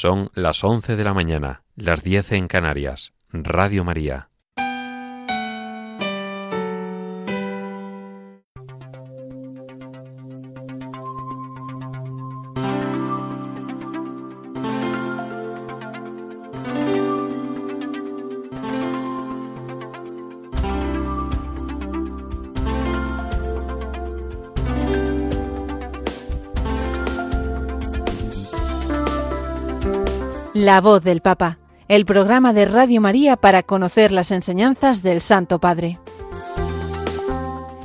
Son las once de la mañana, las diez en Canarias. Radio María. La voz del Papa, el programa de Radio María para conocer las enseñanzas del Santo Padre.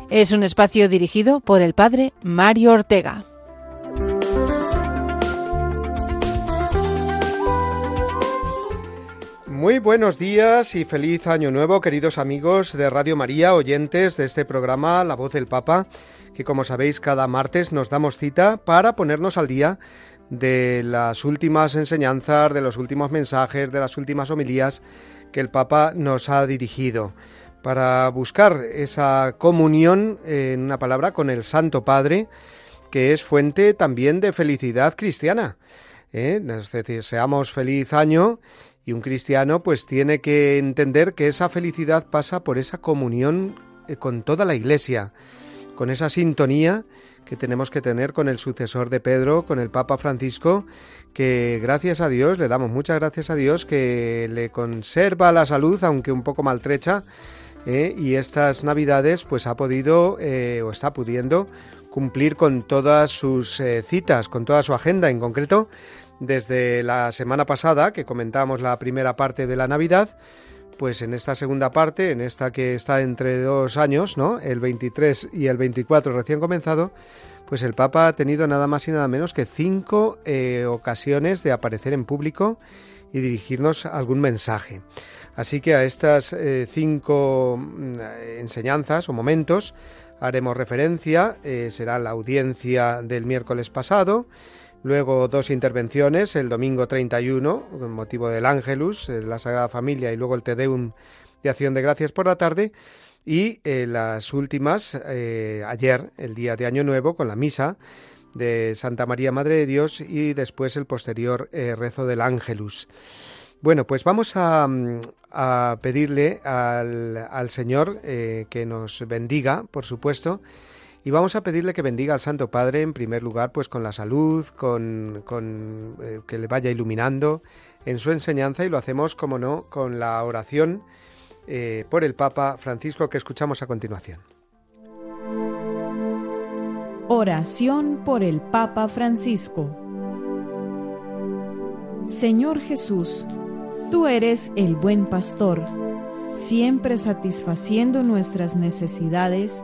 Es un espacio dirigido por el Padre Mario Ortega. Muy buenos días y feliz año nuevo, queridos amigos de Radio María, oyentes de este programa La voz del Papa, que como sabéis cada martes nos damos cita para ponernos al día de las últimas enseñanzas, de los últimos mensajes, de las últimas homilías que el Papa nos ha dirigido, para buscar esa comunión, en una palabra, con el Santo Padre, que es fuente también de felicidad cristiana. ¿eh? Es decir, seamos feliz año y un cristiano pues tiene que entender que esa felicidad pasa por esa comunión eh, con toda la Iglesia, con esa sintonía que tenemos que tener con el sucesor de Pedro, con el Papa Francisco, que gracias a Dios, le damos muchas gracias a Dios, que le conserva la salud, aunque un poco maltrecha, eh, y estas navidades pues ha podido eh, o está pudiendo cumplir con todas sus eh, citas, con toda su agenda en concreto. Desde la semana pasada, que comentamos la primera parte de la Navidad, pues en esta segunda parte, en esta que está entre dos años, ¿no? El 23 y el 24 recién comenzado, pues el Papa ha tenido nada más y nada menos que cinco eh, ocasiones de aparecer en público y dirigirnos algún mensaje. Así que a estas eh, cinco mm, enseñanzas o momentos haremos referencia. Eh, será la audiencia del miércoles pasado, Luego dos intervenciones, el domingo 31, con motivo del Ángelus, eh, la Sagrada Familia, y luego el Te Deum de Acción de Gracias por la tarde. Y eh, las últimas, eh, ayer, el día de Año Nuevo, con la misa de Santa María Madre de Dios y después el posterior rezo del Ángelus. Bueno, pues vamos a, mm, pedirle al, al Señor que nos bendiga, por supuesto, y vamos a pedirle que bendiga al Santo Padre en primer lugar, pues con la salud, con, con eh, que le vaya iluminando en su enseñanza y lo hacemos, como no, con la oración eh, por el Papa Francisco que escuchamos a continuación. Oración por el Papa Francisco. Señor Jesús, tú eres el buen pastor, siempre satisfaciendo nuestras necesidades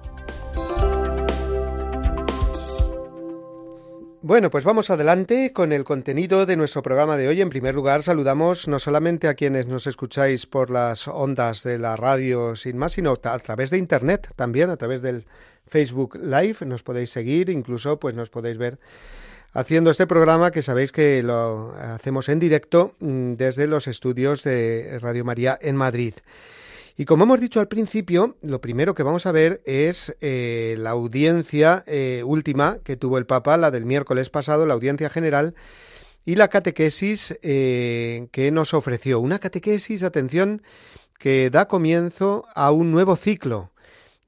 Bueno, pues vamos adelante con el contenido de nuestro programa de hoy. En primer lugar, saludamos no solamente a quienes nos escucháis por las ondas de la radio sin más, sino a través de Internet también, a través del Facebook Live. Nos podéis seguir, incluso pues nos podéis ver haciendo este programa que sabéis que lo hacemos en directo mm, desde los estudios de Radio María en Madrid. Y como hemos dicho al principio, lo primero que vamos a ver es eh, la audiencia eh, última que tuvo el Papa, la del miércoles pasado, la audiencia general, y la catequesis eh, que nos ofreció. Una catequesis, atención, que da comienzo a un nuevo ciclo.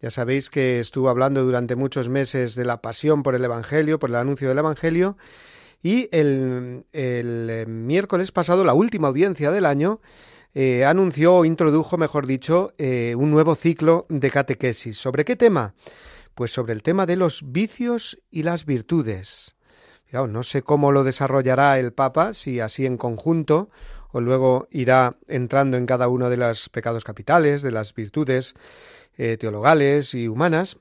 Ya sabéis que estuvo hablando durante muchos meses de la pasión por el Evangelio, por el anuncio del Evangelio, y el, el miércoles pasado, la última audiencia del año, eh, anunció o introdujo, mejor dicho, eh, un nuevo ciclo de catequesis. ¿Sobre qué tema? Pues sobre el tema de los vicios y las virtudes. no sé cómo lo desarrollará el Papa, si así en conjunto, o luego irá entrando en cada uno de los pecados capitales, de las virtudes eh, teologales y humanas,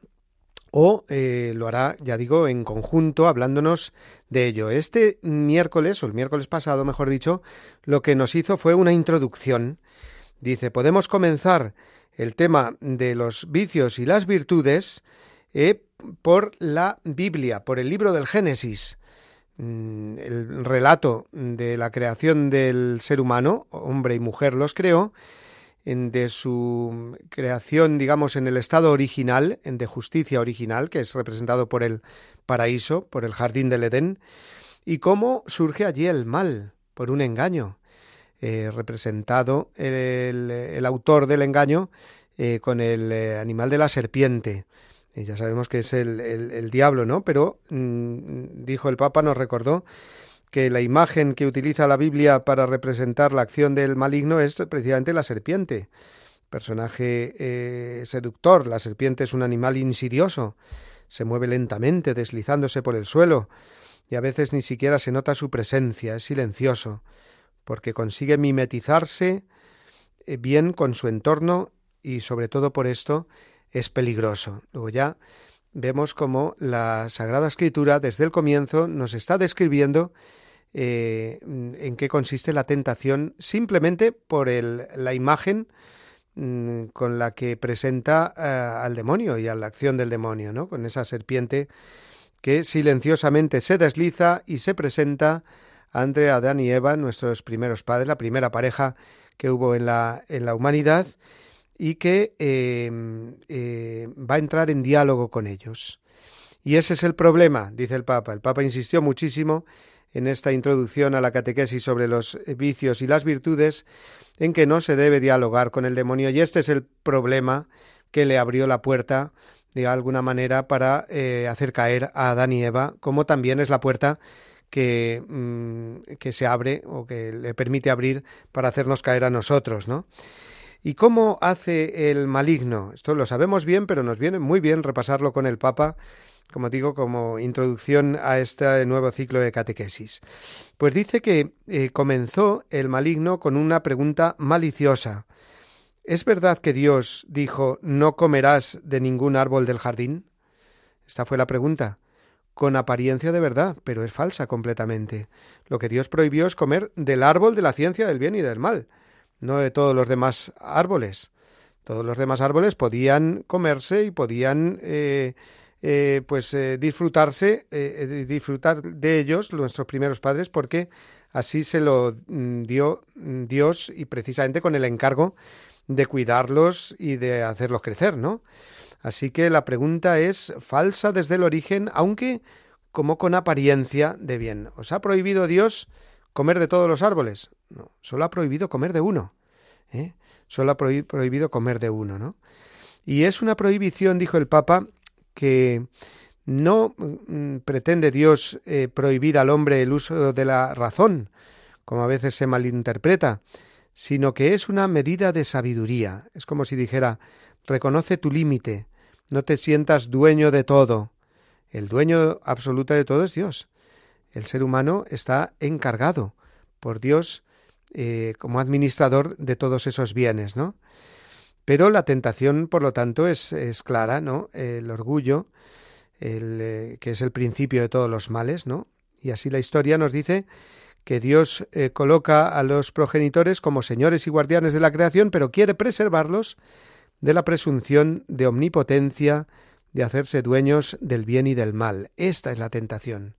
o eh, lo hará, ya digo, en conjunto, hablándonos de ello. Este miércoles, o el miércoles pasado, mejor dicho, lo que nos hizo fue una introducción. Dice, podemos comenzar el tema de los vicios y las virtudes eh, por la Biblia, por el libro del Génesis, mm, el relato de la creación del ser humano, hombre y mujer los creó, de su creación, digamos, en el estado original, en de justicia original, que es representado por el paraíso, por el jardín del Edén, y cómo surge allí el mal, por un engaño, eh, representado el, autor del engaño eh, con el eh, animal de la serpiente. Y ya sabemos que es el, diablo, ¿no? Pero, mm, dijo el Papa, nos recordó que la imagen que utiliza la Biblia para representar la acción del maligno es precisamente la serpiente, personaje eh, seductor. La serpiente es un animal insidioso, se mueve lentamente, deslizándose por el suelo, y a veces ni siquiera se nota su presencia, es silencioso, porque consigue mimetizarse eh, bien con su entorno y sobre todo por esto es peligroso. Luego ya vemos cómo la Sagrada Escritura desde el comienzo nos está describiendo eh, en qué consiste la tentación simplemente por el, la imagen mm, con la que presenta eh, al demonio y a la acción del demonio, ¿no? Con esa serpiente que silenciosamente se desliza y se presenta ante Adán y Eva, nuestros primeros padres, la primera pareja que hubo en la, en la humanidad, y que em, eh, va a entrar en diálogo con ellos. Y ese es el problema, dice el Papa. El Papa insistió muchísimo en esta introducción a la catequesis sobre los vicios y las virtudes, en que no se debe dialogar con el demonio, y este es el problema que le abrió la puerta de alguna manera para eh, hacer caer a Adán y Eva, como también es la puerta que, mm, que se abre o que le permite abrir para hacernos caer a nosotros, ¿no? ¿Y cómo hace el maligno? Esto lo sabemos bien, pero nos viene muy bien repasarlo con el Papa como digo, como introducción a este nuevo ciclo de catequesis. Pues dice que eh, comenzó el maligno con una pregunta maliciosa. ¿Es verdad que Dios dijo no comerás de ningún árbol del jardín? Esta fue la pregunta. Con apariencia de verdad, pero es falsa completamente. Lo que Dios prohibió es comer del árbol de la ciencia del bien y del mal, no de todos los demás árboles. Todos los demás árboles podían comerse y podían eh, eh, pues eh, disfrutarse, eh, disfrutar de ellos, nuestros primeros padres, porque así se lo mm, dio mm, Dios y precisamente con el encargo de cuidarlos y de hacerlos crecer, ¿no? Así que la pregunta es falsa desde el origen, aunque como con apariencia de bien. ¿Os ha prohibido Dios comer de todos los árboles? No, solo ha prohibido comer de uno. Solo ha prohibido comer de uno, ¿no? Y es una prohibición, dijo el Papa, que no mm, pretende Dios eh, prohibir al hombre el uso de la razón, como a veces se malinterpreta, sino que es una medida de sabiduría. Es como si dijera reconoce tu límite, no te sientas dueño de todo. El dueño absoluto de todo es Dios. El ser humano está encargado por Dios eh, como administrador de todos esos bienes, ¿no? Pero la tentación, por lo tanto, es, es clara, ¿no? El orgullo, el, eh, que es el principio de todos los males, ¿no? Y así la historia nos dice que Dios eh, coloca a los progenitores como señores y guardianes de la creación, pero quiere preservarlos de la presunción de omnipotencia, de hacerse dueños del bien y del mal. Esta es la tentación.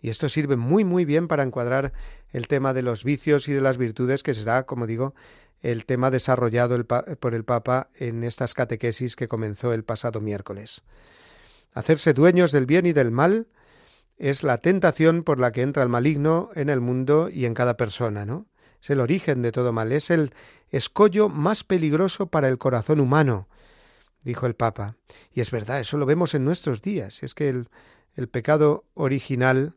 Y esto sirve muy muy bien para encuadrar el tema de los vicios y de las virtudes, que será, como digo, el tema desarrollado por el Papa en estas catequesis que comenzó el pasado miércoles. Hacerse dueños del bien y del mal es la tentación por la que entra el maligno en el mundo y en cada persona, ¿no? Es el origen de todo mal, es el escollo más peligroso para el corazón humano, dijo el Papa. Y es verdad, eso lo vemos en nuestros días. Es que el, el pecado original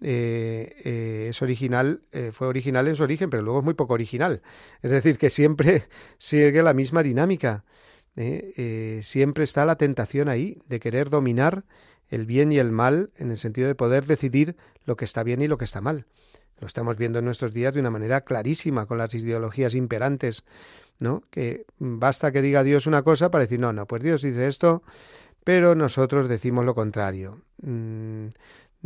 es original, fue original en su origen, pero luego es muy poco original. Es decir, que siempre sigue la misma dinámica. siempre está la tentación ahí de querer dominar el bien y el mal en el sentido de poder decidir lo que está bien y lo que está mal. Lo estamos viendo en nuestros días de una manera clarísima con las ideologías imperantes, ¿no? Que basta que diga Dios una cosa para decir, no, no, pues Dios dice esto, pero nosotros decimos lo contrario. Mm,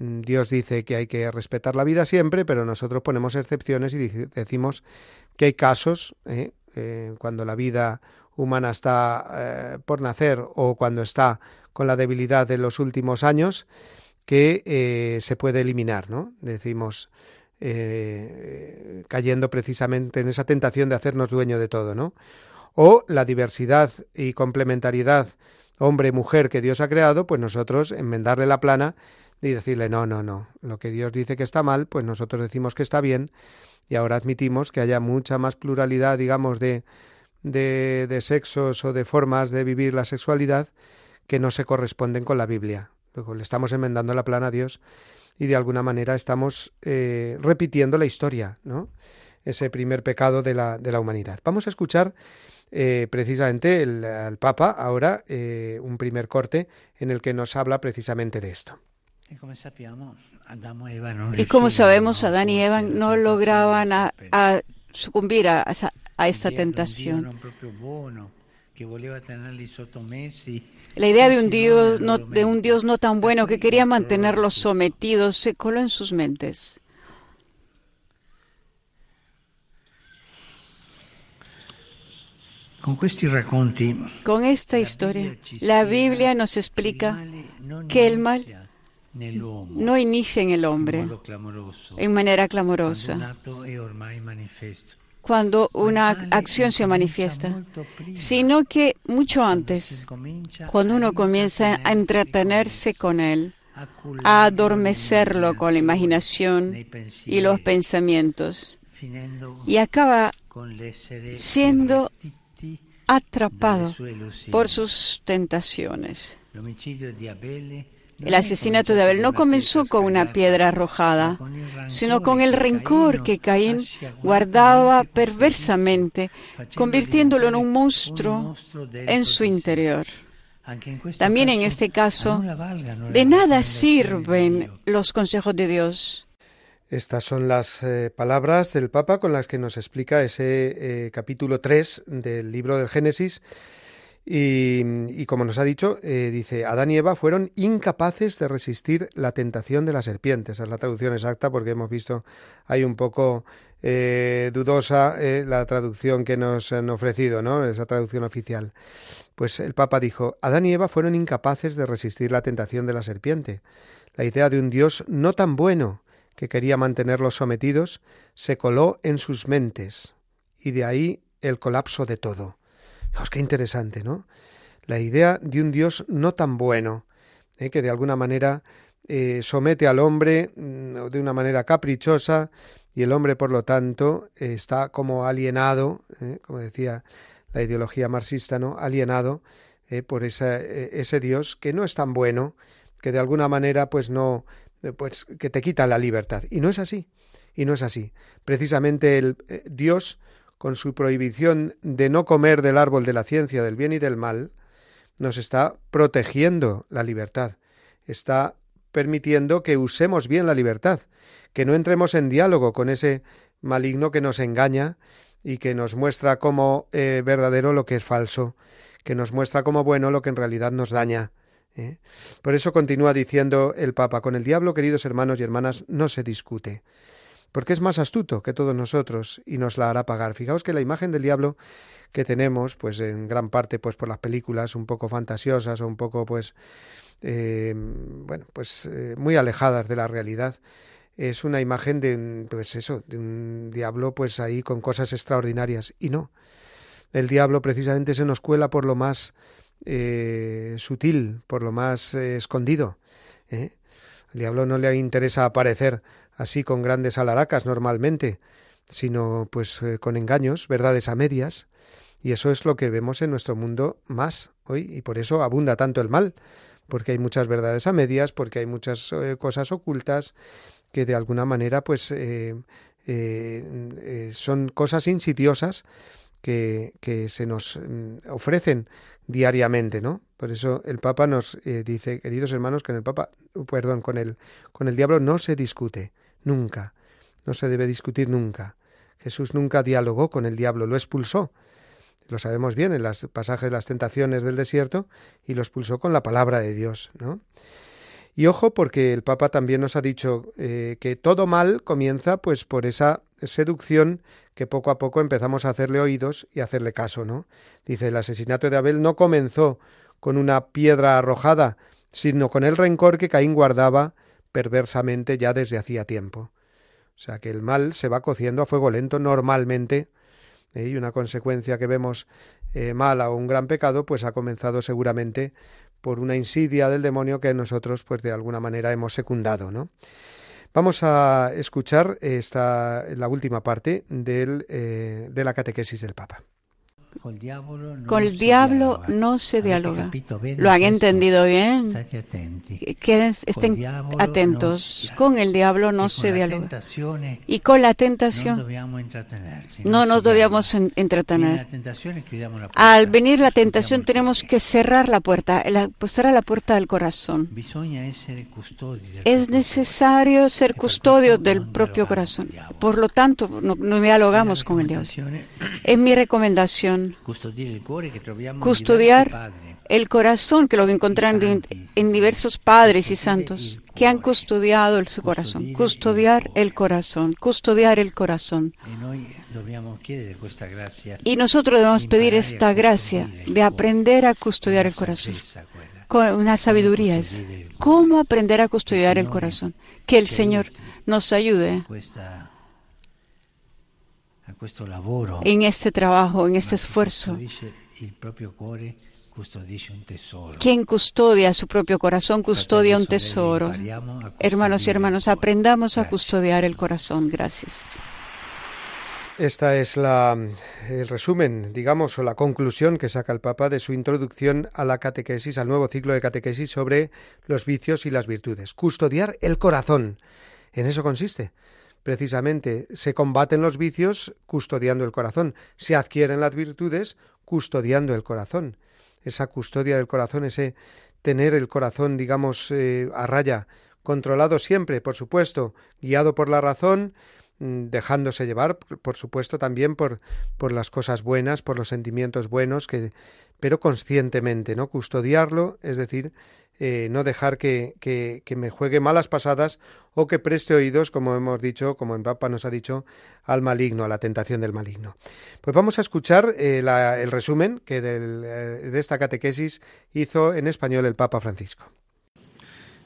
Dios dice que hay que respetar la vida siempre, pero nosotros ponemos excepciones y decimos que hay casos, ¿eh? Eh, cuando la vida humana está eh, por nacer o cuando está con la debilidad de los últimos años, que se puede eliminar, ¿no? Decimos, cayendo precisamente en esa tentación de hacernos dueño de todo, ¿no? O la diversidad y complementariedad hombre-mujer que Dios ha creado, pues nosotros enmendarle la plana y decirle no, no, no, lo que Dios dice que está mal, pues nosotros decimos que está bien y ahora admitimos que haya mucha más pluralidad, digamos, de, de, de sexos o de formas de vivir la sexualidad que no se corresponden con la Biblia. Luego le estamos enmendando la plana a Dios y de alguna manera estamos eh, repitiendo la historia, ¿no? Ese primer pecado de la, de la humanidad. Vamos a escuchar eh, precisamente el, al Papa ahora eh, un primer corte en el que nos habla precisamente de esto. Y como sabemos, Adán y Eva no lograban a, a sucumbir a, a, esta tentación. La idea de un Dios no, de un Dios no tan bueno que quería mantenerlos sometidos se coló en sus mentes. Con esta historia, la Biblia nos explica que el mal no inicia en el hombre. En manera clamorosa, cuando una acción se manifiesta, sino que mucho antes, cuando uno comienza a entretenerse con él, a adormecerlo con la imaginación y los pensamientos, y acaba siendo atrapado por sus tentaciones. El asesinato de Abel no comenzó con una piedra arrojada, sino con el rencor que Caín guardaba perversamente, convirtiéndolo en un monstruo en su interior. También en este caso, de nada sirven los consejos de Dios. Estas son las eh, palabras del Papa con las que nos explica ese eh, capítulo 3 del libro del Génesis y, como nos ha dicho, eh, dice, Adán y Eva fueron incapaces de resistir la tentación de la serpiente. Esa es la traducción exacta porque hemos visto hay un poco eh, dudosa eh, la traducción que nos han ofrecido, ¿no? Esa traducción oficial. Pues el Papa dijo, Adán y Eva fueron incapaces de resistir la tentación de la serpiente. La idea de un Dios no tan bueno que quería mantenerlos sometidos se coló en sus mentes y de ahí el colapso de todo. Qué interesante, ¿no? La idea de un Dios no tan bueno, ¿eh? que de alguna manera eh, somete al hombre mm, de una manera caprichosa y el hombre, por lo tanto, está como alienado, ¿eh? como decía la ideología marxista, ¿no? Alienado por ese Dios que no es tan bueno, que de alguna manera, pues no, pues que te quita la libertad. Y no es así. Y no es así. Precisamente el Dios con su prohibición de no comer del árbol de la ciencia del bien y del mal, nos está protegiendo la libertad, está permitiendo que usemos bien la libertad, que no entremos en diálogo con ese maligno que nos engaña y que nos muestra como eh, verdadero lo que es falso, que nos muestra como bueno lo que en realidad nos daña. ¿eh? Por eso continúa diciendo el Papa, con el diablo, queridos hermanos y hermanas, no se discute porque es más astuto que todos nosotros y nos la hará pagar. Fijaos que la imagen del diablo que tenemos, pues en gran parte, pues por las películas un poco fantasiosas o un poco, pues, eh, bueno, pues eh, muy alejadas de la realidad, es una imagen de, pues eso, de un diablo, pues ahí con cosas extraordinarias y no. El diablo precisamente se nos cuela por lo más eh, sutil, por lo más escondido. El diablo no le interesa aparecer así con grandes alaracas normalmente, sino pues eh, con engaños, verdades a medias, y eso es lo que vemos en nuestro mundo más hoy, y por eso abunda tanto el mal, porque hay muchas verdades a medias, porque hay muchas eh, cosas ocultas que de alguna manera pues eh, son cosas insidiosas que, que se nos mm, ofrecen diariamente, ¿no? Por eso el Papa nos dice, queridos hermanos, que en el Papa, perdón, con el, con el diablo no se discute, nunca, no se debe discutir nunca. Jesús nunca dialogó con el diablo, lo expulsó. Lo sabemos bien en los pasajes de las tentaciones del desierto y lo expulsó con la palabra de Dios, ¿no? Y ojo porque el Papa también nos ha dicho eh, que todo mal comienza pues por esa seducción que poco a poco empezamos a hacerle oídos y hacerle caso, ¿no? Dice, el asesinato de Abel no comenzó con una piedra arrojada, sino con el rencor que Caín guardaba perversamente ya desde hacía tiempo. O sea que el mal se va cociendo a fuego lento normalmente ¿eh? y una consecuencia que vemos eh, mala o un gran pecado pues ha comenzado seguramente por una insidia del demonio que nosotros pues de alguna manera hemos secundado, ¿no? Vamos a escuchar esta la última parte del, eh, de la catequesis del Papa. Con el diablo no se dialoga. ¿Lo han entendido bien? estén atentos. Con el diablo no se dialoga. Y con la tentación no nos debíamos entretener. Al venir la tentación tenemos que cerrar la puerta, pues cerrar la puerta del corazón. Es necesario ser custodio del propio corazón. Por lo tanto, no, no dialogamos con el diablo. Es mi recomendación custodiar el corazón, que lo encontramos en, diversos padres y santos que han custodiado su corazón. Custodiar el corazón, custodiar el corazón. Y nosotros debemos pedir esta gracia de aprender a custodiar el corazón. Con una sabiduría es cómo aprender a custodiar el corazón. Que el Señor nos ayude en este trabajo, en este esfuerzo. Quien custodia su propio corazón custodia un tesoro. Hermanos y hermanos, aprendamos a custodiar el corazón. Gracias. Esta es la, el resumen, digamos, o la conclusión que saca el Papa de su introducción a la catequesis, al nuevo ciclo de catequesis sobre los vicios y las virtudes. Custodiar el corazón. En eso consiste. Precisamente se combaten los vicios custodiando el corazón, se adquieren las virtudes custodiando el corazón. Esa custodia del corazón, ese tener el corazón, digamos, eh, a raya, controlado siempre, por supuesto, guiado por la razón, dejándose llevar, por supuesto, también por, por las cosas buenas, por los sentimientos buenos, que, pero conscientemente, ¿no? Custodiarlo, es decir, eh, no dejar que, que, me juegue malas pasadas o que preste oídos, como hemos dicho, como en Papa nos ha dicho, al maligno, a la tentación del maligno. Pues vamos a escuchar eh, el resumen que eh, de esta catequesis hizo en español el Papa Francisco.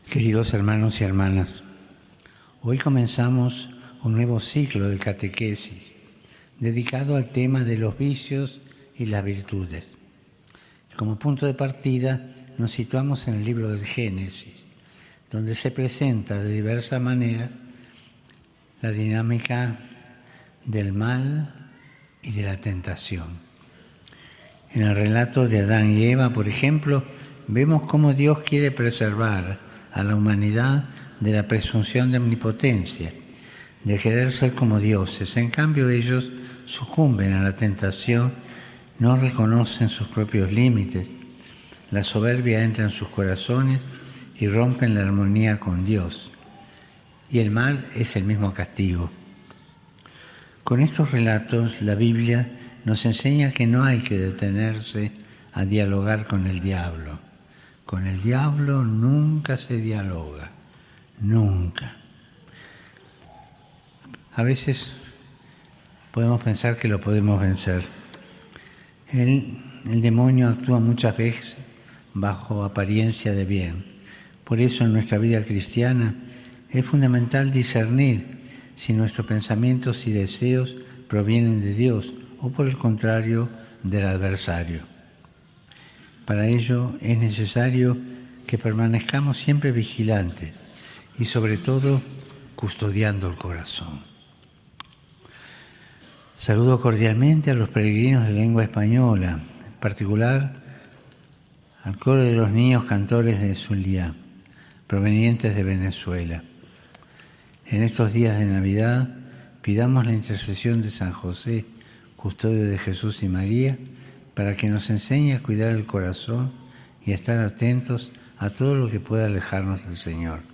Queridos hermanos y hermanas, hoy comenzamos un nuevo ciclo de catequesis dedicado al tema de los vicios y las virtudes. Como punto de partida, nos situamos en el libro del Génesis, donde se presenta de diversa manera la dinámica del mal y de la tentación. En el relato de Adán y Eva, por ejemplo, vemos cómo Dios quiere preservar a la humanidad de la presunción de omnipotencia, de querer ser como dioses. En cambio, ellos sucumben a la tentación, no reconocen sus propios límites la soberbia entra en sus corazones y rompen la armonía con Dios. Y el mal es el mismo castigo. Con estos relatos la Biblia nos enseña que no hay que detenerse a dialogar con el diablo. Con el diablo nunca se dialoga, nunca. A veces podemos pensar que lo podemos vencer. El, el demonio actúa muchas veces bajo apariencia de bien. Por eso en nuestra vida cristiana es fundamental discernir si nuestros pensamientos y deseos provienen de Dios o por el contrario del adversario. Para ello es necesario que permanezcamos siempre vigilantes y sobre todo custodiando el corazón. Saludo cordialmente a los peregrinos de lengua española, en particular al coro de los niños cantores de Zulia, provenientes de Venezuela. En estos días de Navidad pidamos la intercesión de San José, custodio de Jesús y María, para que nos enseñe a cuidar el corazón y a estar atentos a todo lo que pueda alejarnos del Señor.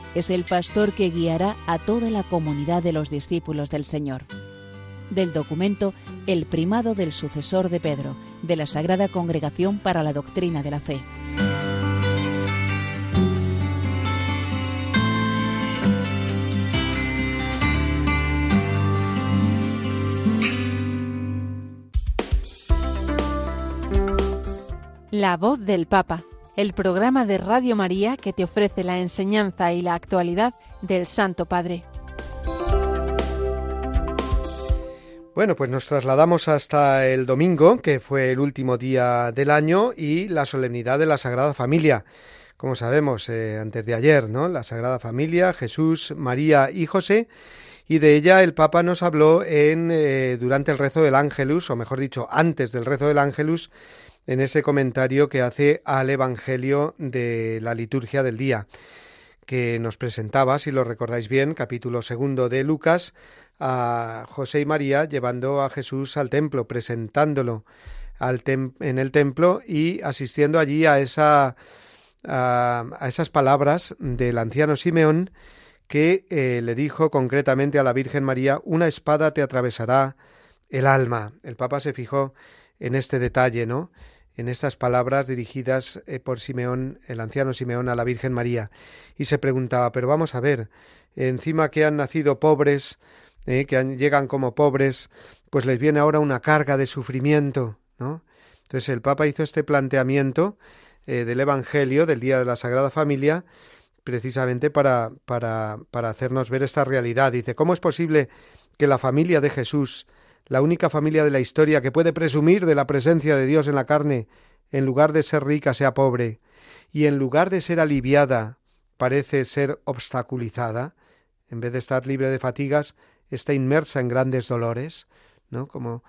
es el pastor que guiará a toda la comunidad de los discípulos del Señor. Del documento El primado del sucesor de Pedro, de la Sagrada Congregación para la Doctrina de la Fe. La voz del Papa el programa de Radio María que te ofrece la enseñanza y la actualidad del Santo Padre. Bueno, pues nos trasladamos hasta el domingo, que fue el último día del año, y la solemnidad de la Sagrada Familia. Como sabemos, eh, antes de ayer, ¿no? La Sagrada Familia, Jesús, María y José, y de ella el Papa nos habló en, eh, durante el rezo del Ángelus, o mejor dicho, antes del rezo del Ángelus, en ese comentario que hace al Evangelio de la liturgia del día, que nos presentaba, si lo recordáis bien, capítulo segundo de Lucas, a José y María llevando a Jesús al templo, presentándolo en el templo y asistiendo allí a, esa, a, esas palabras del anciano Simeón que eh, le dijo concretamente a la Virgen María, una espada te atravesará el alma. El Papa se fijó en este detalle, ¿no? En estas palabras dirigidas eh, por Simeón, el anciano Simeón, a la Virgen María, y se preguntaba, pero vamos a ver, encima que han nacido pobres, eh, que llegan como pobres, pues les viene ahora una carga de sufrimiento, ¿no? Entonces el Papa hizo este planteamiento eh, del Evangelio del Día de la Sagrada Familia, precisamente para, para, para hacernos ver esta realidad. Dice, ¿cómo es posible que la familia de Jesús la única familia de la historia que puede presumir de la presencia de Dios en la carne, en lugar de ser rica, sea pobre, y en lugar de ser aliviada, parece ser obstaculizada, en vez de estar libre de fatigas, está inmersa en grandes dolores, ¿no? Como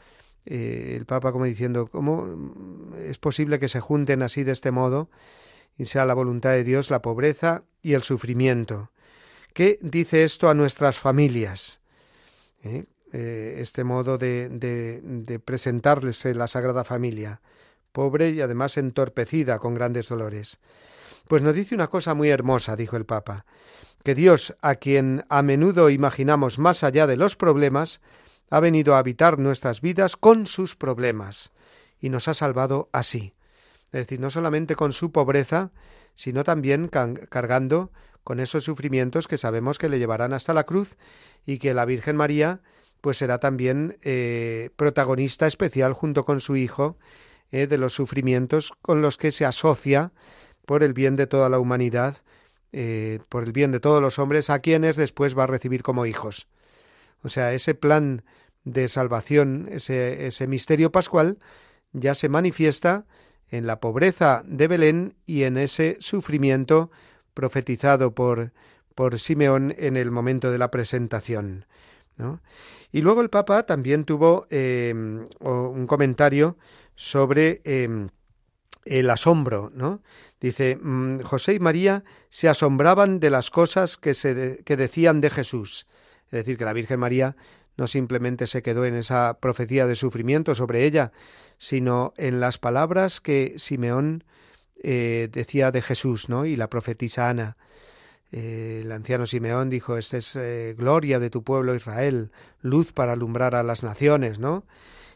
eh, el Papa como diciendo, ¿cómo es posible que se junten así de este modo y sea la voluntad de Dios la pobreza y el sufrimiento? ¿Qué dice esto a nuestras familias? ¿Eh? Eh, este modo de, de, presentarles la Sagrada Familia, pobre y además entorpecida con grandes dolores. Pues nos dice una cosa muy hermosa, dijo el Papa, que Dios, a quien a menudo imaginamos más allá de los problemas, ha venido a habitar nuestras vidas con sus problemas y nos ha salvado así. Es decir, no solamente con su pobreza, sino también cargando con esos sufrimientos que sabemos que le llevarán hasta la cruz y que la Virgen María pues será también eh, protagonista especial junto con su hijo eh, de los sufrimientos con los que se asocia por el bien de toda la humanidad, eh, por el bien de todos los hombres, a quienes después va a recibir como hijos. O sea, ese plan de salvación, ese, ese misterio pascual, ya se manifiesta en la pobreza de Belén y en ese sufrimiento profetizado por, por Simeón en el momento de la presentación. Y luego el Papa también tuvo em, un comentario sobre em, el asombro, ¿no? Dice, mm, José y María se asombraban de las cosas que, se que decían de Jesús. Es decir, que la Virgen María no simplemente se quedó en esa profecía de sufrimiento sobre ella, sino en las palabras que Simeón eh, decía de Jesús, ¿no? Y la profetisa Ana. Eh, el anciano Simeón dijo, esta es eh, gloria de tu pueblo Israel, luz para alumbrar a las naciones, ¿no?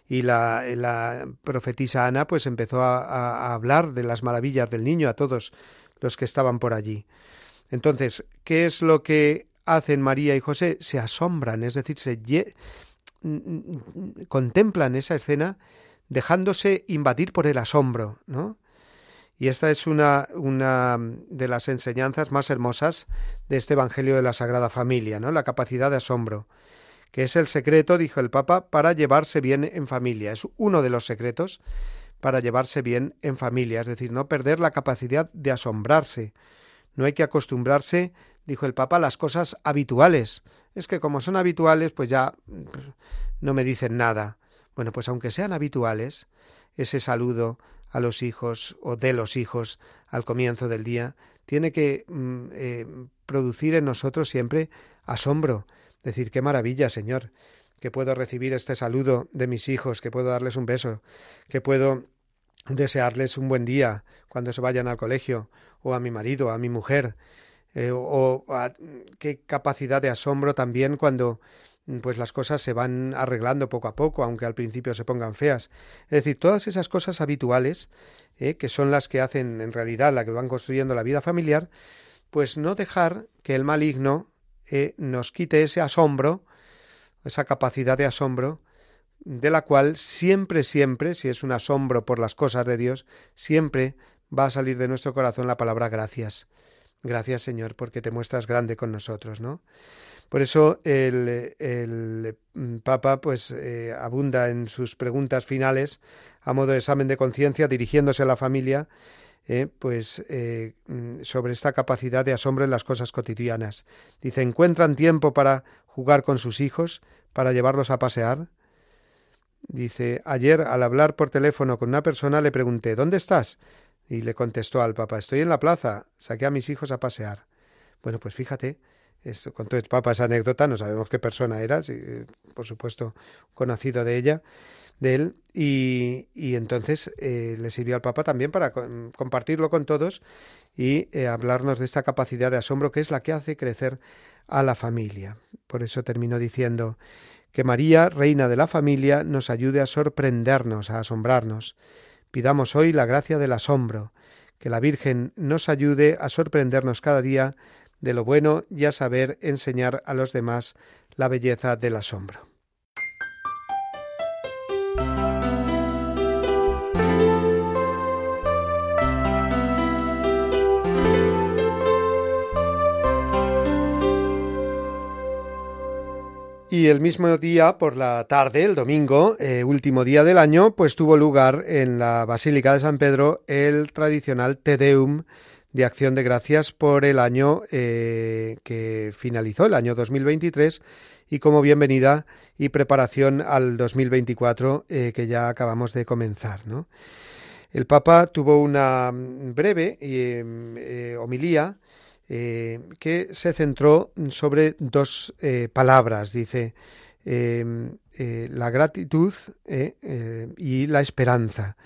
Y la, profetisa Ana pues empezó a, a, hablar de las maravillas del niño a todos los que estaban por allí. Entonces, ¿qué es lo que hacen María y José? Se asombran, es decir, se contemplan esa escena dejándose invadir por el asombro, ¿no? Y esta es una, una de las enseñanzas más hermosas de este Evangelio de la Sagrada Familia, ¿no? La capacidad de asombro, que es el secreto, dijo el Papa, para llevarse bien en familia. Es uno de los secretos para llevarse bien en familia, es decir, no perder la capacidad de asombrarse. No hay que acostumbrarse, dijo el Papa, a las cosas habituales. Es que como son habituales, pues ya pues, no me dicen nada. Bueno, pues aunque sean habituales, ese saludo a los hijos o de los hijos al comienzo del día tiene que mm, eh, producir en nosotros siempre asombro. Decir, qué maravilla, Señor, que puedo recibir este saludo de mis hijos, que puedo darles un beso, que puedo desearles un buen día cuando se vayan al colegio, o a mi marido, a mi mujer, eh, o qué capacidad de asombro también cuando Mm, pues las cosas se van arreglando poco a poco, aunque al principio se pongan feas. Es decir, todas esas cosas habituales, eh, que son las que hacen en realidad la que van construyendo la vida familiar, pues no dejar que el maligno eh, nos quite ese asombro, esa capacidad de asombro, de la cual siempre, siempre, si es un asombro por las cosas de Dios, siempre va a salir de nuestro corazón la palabra gracias. Gracias, Señor, porque te muestras grande con nosotros, ¿no? Por eso el, mm, Papa pues eh, abunda en sus preguntas finales a modo de examen de conciencia dirigiéndose a la familia eh, pues eh, mm, sobre esta capacidad de asombro en las cosas cotidianas. Dice, ¿encuentran tiempo para jugar con sus hijos, para llevarlos a pasear? Dice, ayer al hablar por teléfono con una persona le pregunté, ¿dónde estás? Y le contestó al Papa, estoy en la plaza, saqué a mis hijos a pasear. Bueno, pues fíjate, es, contó el Papa esa anécdota, no sabemos qué persona era, por supuesto conocido de ella, de él, y, entonces eh, le sirvió al Papa también para compartirlo con todos y eh, hablarnos de esta capacidad de asombro que es la que hace crecer a la familia. Por eso terminó diciendo que María, reina de la familia, nos ayude a sorprendernos, a asombrarnos. Pidamos hoy la gracia del asombro, que la Virgen nos ayude a sorprendernos cada día de lo bueno y a saber enseñar a los demás la belleza del asombro. Y el mismo día, por la tarde, el domingo, eh, último día del año, pues tuvo lugar en la Basílica de San Pedro el tradicional Te Deum de acción de gracias por el año eh, que finalizó, el año 2023, y como bienvenida y preparación al 2024 eh, que ya acabamos de comenzar. ¿no? El Papa tuvo una breve eh, homilía que se centró sobre dos palabras, dice, la gratitud y la esperanza.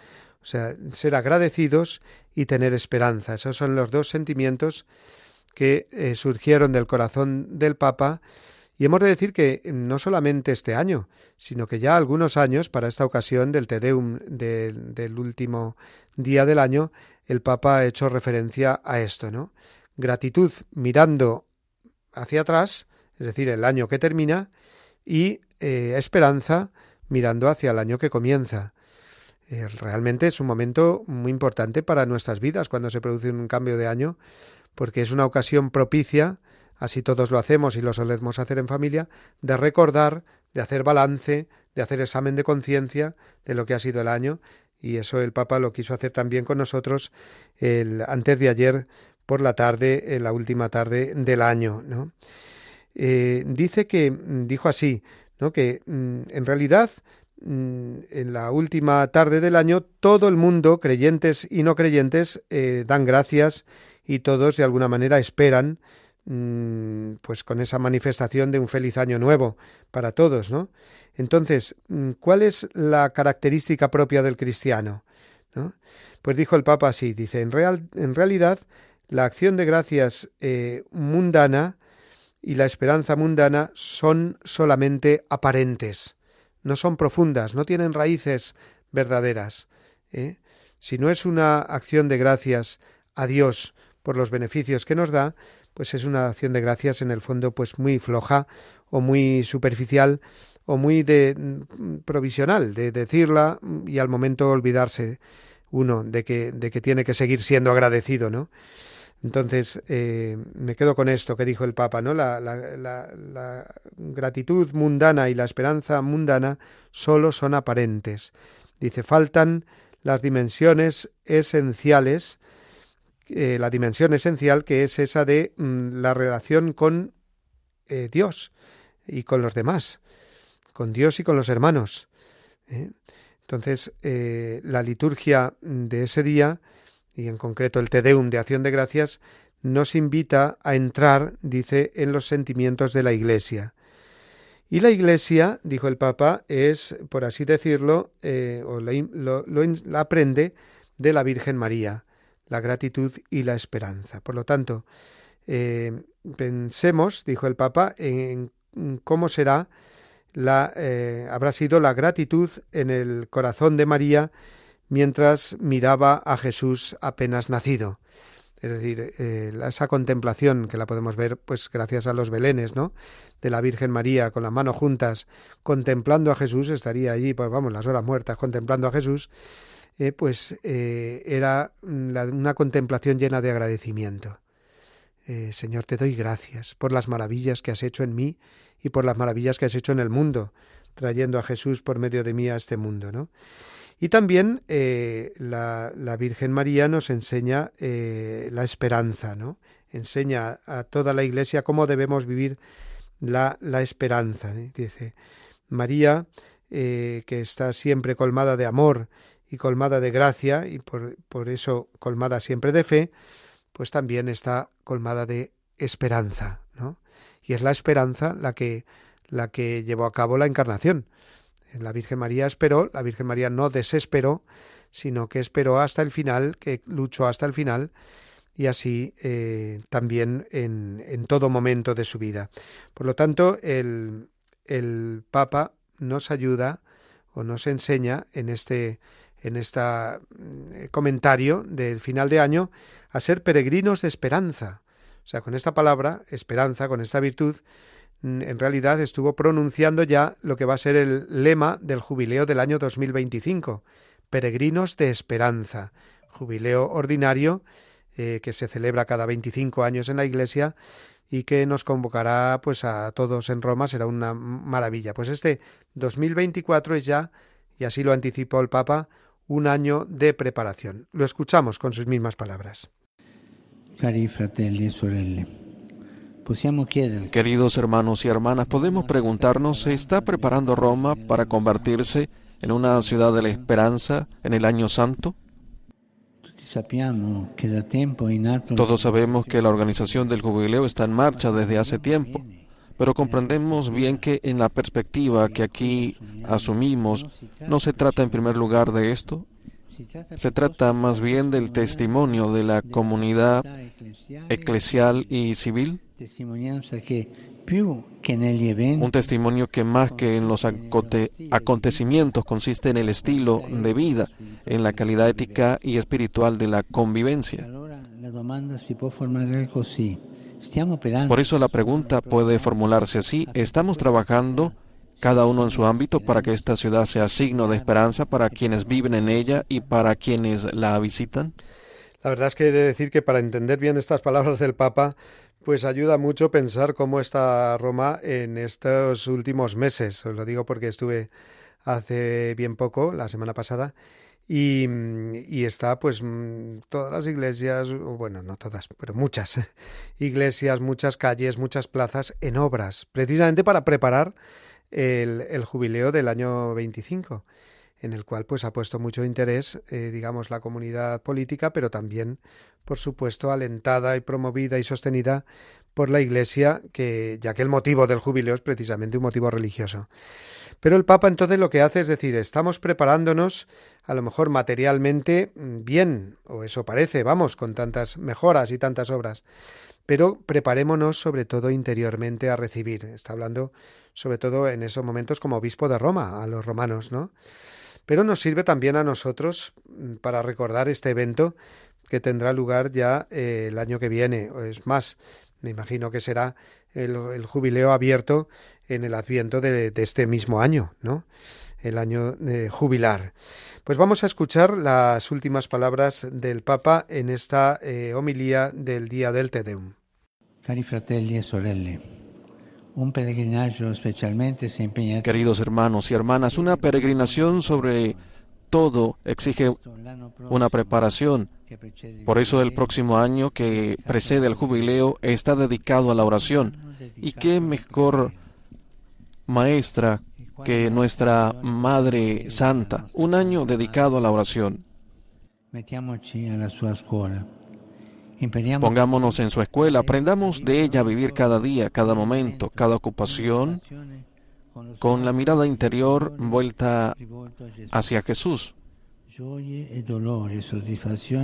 O sea, ser agradecidos y tener esperanza. Esos son los dos sentimientos que eh, surgieron del corazón del Papa. Y hemos de decir que no solamente este año, sino que ya algunos años, para esta ocasión del Te Deum del último día del año, el Papa ha hecho referencia a esto, ¿no? Gratitud mirando hacia atrás, es decir, el año que termina, y eh, esperanza mirando hacia el año que comienza. Eh, realmente es un momento muy importante para nuestras vidas cuando se produce un cambio de año, porque es una ocasión propicia, así todos lo hacemos y lo solemos hacer en familia, de recordar, de hacer balance, de hacer examen de conciencia de lo que ha sido el año, y eso el Papa lo quiso hacer también con nosotros el, antes de ayer por la tarde, la última tarde del año. ¿no? Eh, dice que, dijo así, ¿no? que mm, en realidad en la última tarde del año, todo el mundo, creyentes y no creyentes, eh, dan gracias y todos de alguna manera esperan, mm, pues con esa manifestación de un feliz año nuevo para todos, ¿no? Entonces, mm, ¿cuál es la característica propia del cristiano? Pues dijo el Papa así, dice, en, real, en realidad, la acción de gracias eh, mundana y la esperanza mundana son solamente aparentes no son profundas, no tienen raíces verdaderas. ¿eh? Si no es una acción de gracias a Dios por los beneficios que nos da, pues es una acción de gracias en el fondo pues muy floja o muy superficial o muy de mm, provisional, de decirla y al momento olvidarse uno de que, de que tiene que seguir siendo agradecido, ¿no? Entonces, eh, me quedo con esto que dijo el Papa, ¿no? La, la, gratitud mundana y la esperanza mundana solo son aparentes. Dice, faltan las dimensiones esenciales, eh, la dimensión esencial que es esa de mm, la relación con eh, Dios y con los demás, con Dios y con los hermanos. Entonces, la liturgia de ese día y en concreto el Te Deum de Acción de Gracias, nos invita a entrar, dice, en los sentimientos de la Iglesia. Y la Iglesia, dijo el Papa, es, por así decirlo, eh, o lo, aprende de la Virgen María, la gratitud y la esperanza. Por lo tanto, eh, pensemos, dijo el Papa, en cómo será la, eh, habrá sido la gratitud en el corazón de María mientras miraba a Jesús apenas nacido. Es decir, eh, esa contemplación que la podemos ver, pues gracias a los belenes, ¿no? De la Virgen María con las manos juntas, contemplando a Jesús, estaría allí, pues vamos, las horas muertas, contemplando a Jesús, eh, pues eh, era una contemplación llena de agradecimiento. Señor, te doy gracias por las maravillas que has hecho en mí y por las maravillas que has hecho en el mundo, trayendo a Jesús por medio de mí a este mundo, ¿no? Y también eh, la, Virgen María nos enseña eh, la esperanza, ¿no? Enseña a toda la Iglesia cómo debemos vivir la, esperanza. Dice, María, eh, que está siempre colmada de amor y colmada de gracia, y por, por eso colmada siempre de fe, pues también está colmada de esperanza, ¿no? Y es la esperanza la que, la que llevó a cabo la encarnación. La Virgen María esperó, la Virgen María no desesperó, sino que esperó hasta el final, que luchó hasta el final, y así eh, también en, en, todo momento de su vida. Por lo tanto, el, el Papa nos ayuda o nos enseña en este en este comentario del final de año a ser peregrinos de esperanza. O sea, con esta palabra, esperanza, con esta virtud, en realidad estuvo pronunciando ya lo que va a ser el lema del jubileo del año 2025, Peregrinos de Esperanza, jubileo ordinario eh, que se celebra cada 25 años en la Iglesia y que nos convocará pues a todos en Roma, será una maravilla. Pues este 2024 es ya, y así lo anticipó el Papa, un año de preparación. Lo escuchamos con sus mismas palabras. Cari fratelli e sorelle. Queridos hermanos y hermanas, podemos preguntarnos, ¿se está preparando Roma para convertirse en una ciudad de la esperanza en el año santo? Todos sabemos que la organización del jubileo está en marcha desde hace tiempo, pero comprendemos bien que en la perspectiva que aquí asumimos, no se trata en primer lugar de esto, se trata más bien del testimonio de la comunidad eclesial y civil un testimonio que más que en los acontecimientos consiste en el estilo de vida, en la calidad ética y espiritual de la convivencia. Por eso la pregunta puede formularse así. ¿Estamos trabajando cada uno en su ámbito para que esta ciudad sea signo de esperanza para quienes viven en ella y para quienes la visitan? La verdad es que he de decir que para entender bien estas palabras del Papa, pues ayuda mucho pensar cómo está Roma en estos últimos meses. Os lo digo porque estuve hace bien poco, la semana pasada, y, está pues todas las iglesias, bueno, no todas, pero muchas iglesias, muchas calles, muchas plazas en obras, precisamente para preparar el, el jubileo del año 25 en el cual pues ha puesto mucho interés, eh, digamos, la comunidad política, pero también, por supuesto, alentada y promovida y sostenida por la Iglesia, que ya que el motivo del jubileo es precisamente un motivo religioso. Pero el Papa entonces lo que hace es decir, estamos preparándonos a lo mejor materialmente mm, bien, o eso parece, vamos, con tantas mejoras y tantas obras, pero preparémonos sobre todo interiormente a recibir. Está hablando sobre todo en esos momentos como obispo de Roma, a los romanos, ¿no? Pero nos sirve también a nosotros mm, para recordar este evento que tendrá lugar ya eh, el año que viene. Es más, me imagino que será el, jubileo abierto en el adviento de, este mismo año, ¿no? el año eh, jubilar. Pues vamos a escuchar las últimas palabras del Papa en esta eh, homilía del día del Te Deum. Cari fratelli e sorelle, un peregrinaggio specialmente se Queridos hermanos y hermanas, una peregrinación sobre todo exige una preparación. Por eso el próximo año que precede el jubileo está dedicado a la oración. Y qué mejor maestra que nuestra Madre Santa, un año dedicado a la oración. Pongámonos en su escuela, aprendamos de ella a vivir cada día, cada momento, cada ocupación, con la mirada interior vuelta hacia Jesús.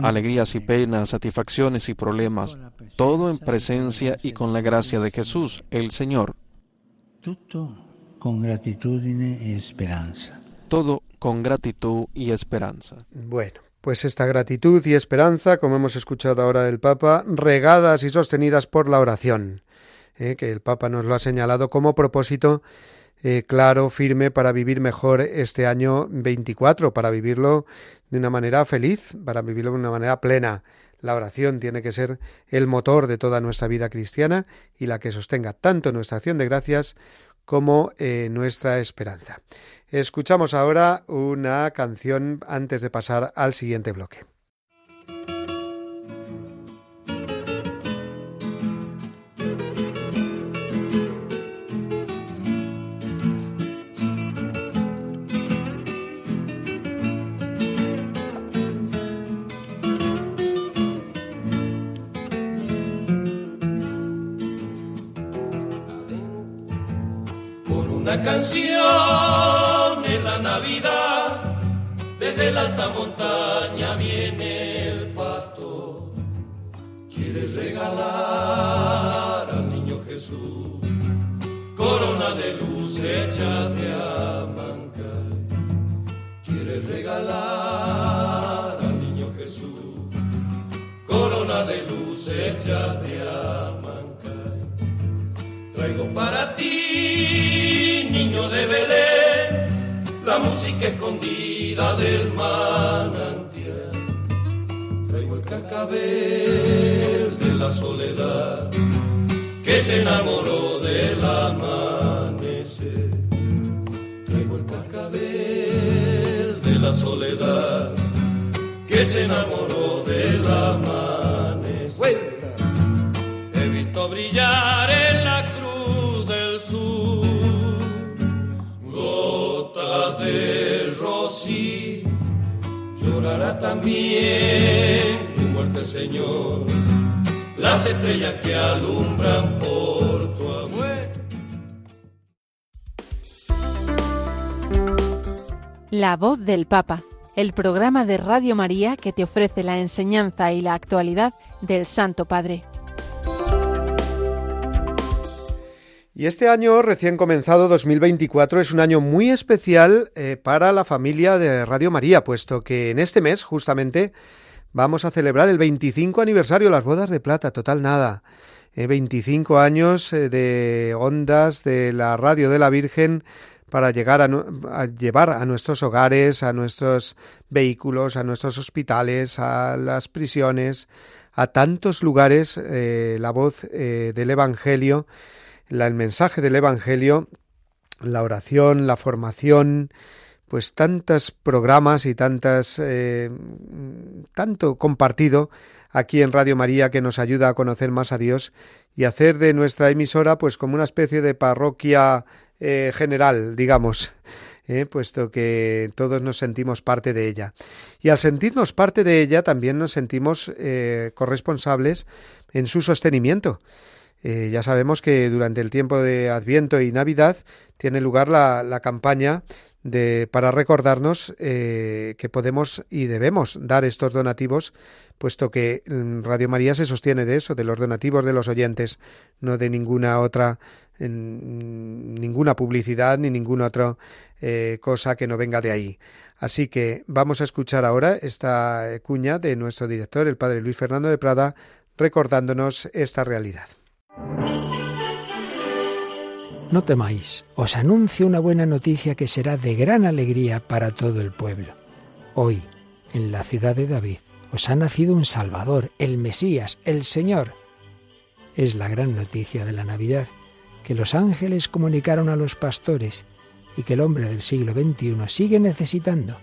Alegrías y penas, satisfacciones y problemas, todo en presencia y con la gracia de Jesús, el Señor. con gratitud y esperanza. Todo con gratitud y esperanza. Bueno, pues esta gratitud y esperanza, como hemos escuchado ahora del Papa, regadas y sostenidas por la oración, ¿eh? que el Papa nos lo ha señalado como propósito eh, claro, firme para vivir mejor este año 24, para vivirlo de una manera feliz, para vivirlo de una manera plena. La oración tiene que ser el motor de toda nuestra vida cristiana y la que sostenga tanto nuestra acción de gracias como eh, nuestra esperanza. Escuchamos ahora una canción antes de pasar al siguiente bloque. La montaña viene el pastor, quiere regalar al niño Jesús corona de luz hecha de Amancay, quiere regalar al niño Jesús corona de luz hecha de Amancay, traigo para ti niño de Belén, la música escondida del manantial. Traigo el cascabel de la soledad que se enamoró del amanecer. Traigo el cascabel de la soledad que se enamoró del amanecer. También tu muerte, Señor, las estrellas que alumbran por tu amor. La voz del Papa, el programa de Radio María que te ofrece la enseñanza y la actualidad del Santo Padre. Y este año recién comenzado 2024 es un año muy especial eh, para la familia de Radio María, puesto que en este mes justamente vamos a celebrar el 25 aniversario de las bodas de plata, total nada. 25 eh, años eh, de ondas de la radio de la Virgen para llegar a, llevar a nuestros hogares, a nuestros vehículos, a nuestros hospitales, a las prisiones, a tantos lugares la voz del Evangelio el mensaje del Evangelio, la oración, la formación, pues tantos programas y tantas eh, tanto compartido aquí en Radio María que nos ayuda a conocer más a Dios y hacer de nuestra emisora pues como una especie de parroquia eh, general, digamos, eh, puesto que todos nos sentimos parte de ella. Y al sentirnos parte de ella también nos sentimos corresponsables en su sostenimiento. Eh, ya sabemos que durante el tiempo de Adviento y Navidad tiene lugar la, campaña de, para recordarnos eh, que podemos y debemos dar estos donativos, puesto que mm, Radio María se sostiene de eso, de los donativos de los oyentes, no de ninguna otra, ninguna publicidad ni ninguna otra eh, cosa que no venga de ahí. Así que vamos a escuchar ahora esta cuña de nuestro director, el padre Luis Fernando de Prada, recordándonos esta realidad. No temáis, os anuncio una buena noticia que será de gran alegría para todo el pueblo. Hoy, en la ciudad de David, os ha nacido un Salvador, el Mesías, el Señor. Es la gran noticia de la Navidad que los ángeles comunicaron a los pastores y que el hombre del siglo XXI sigue necesitando,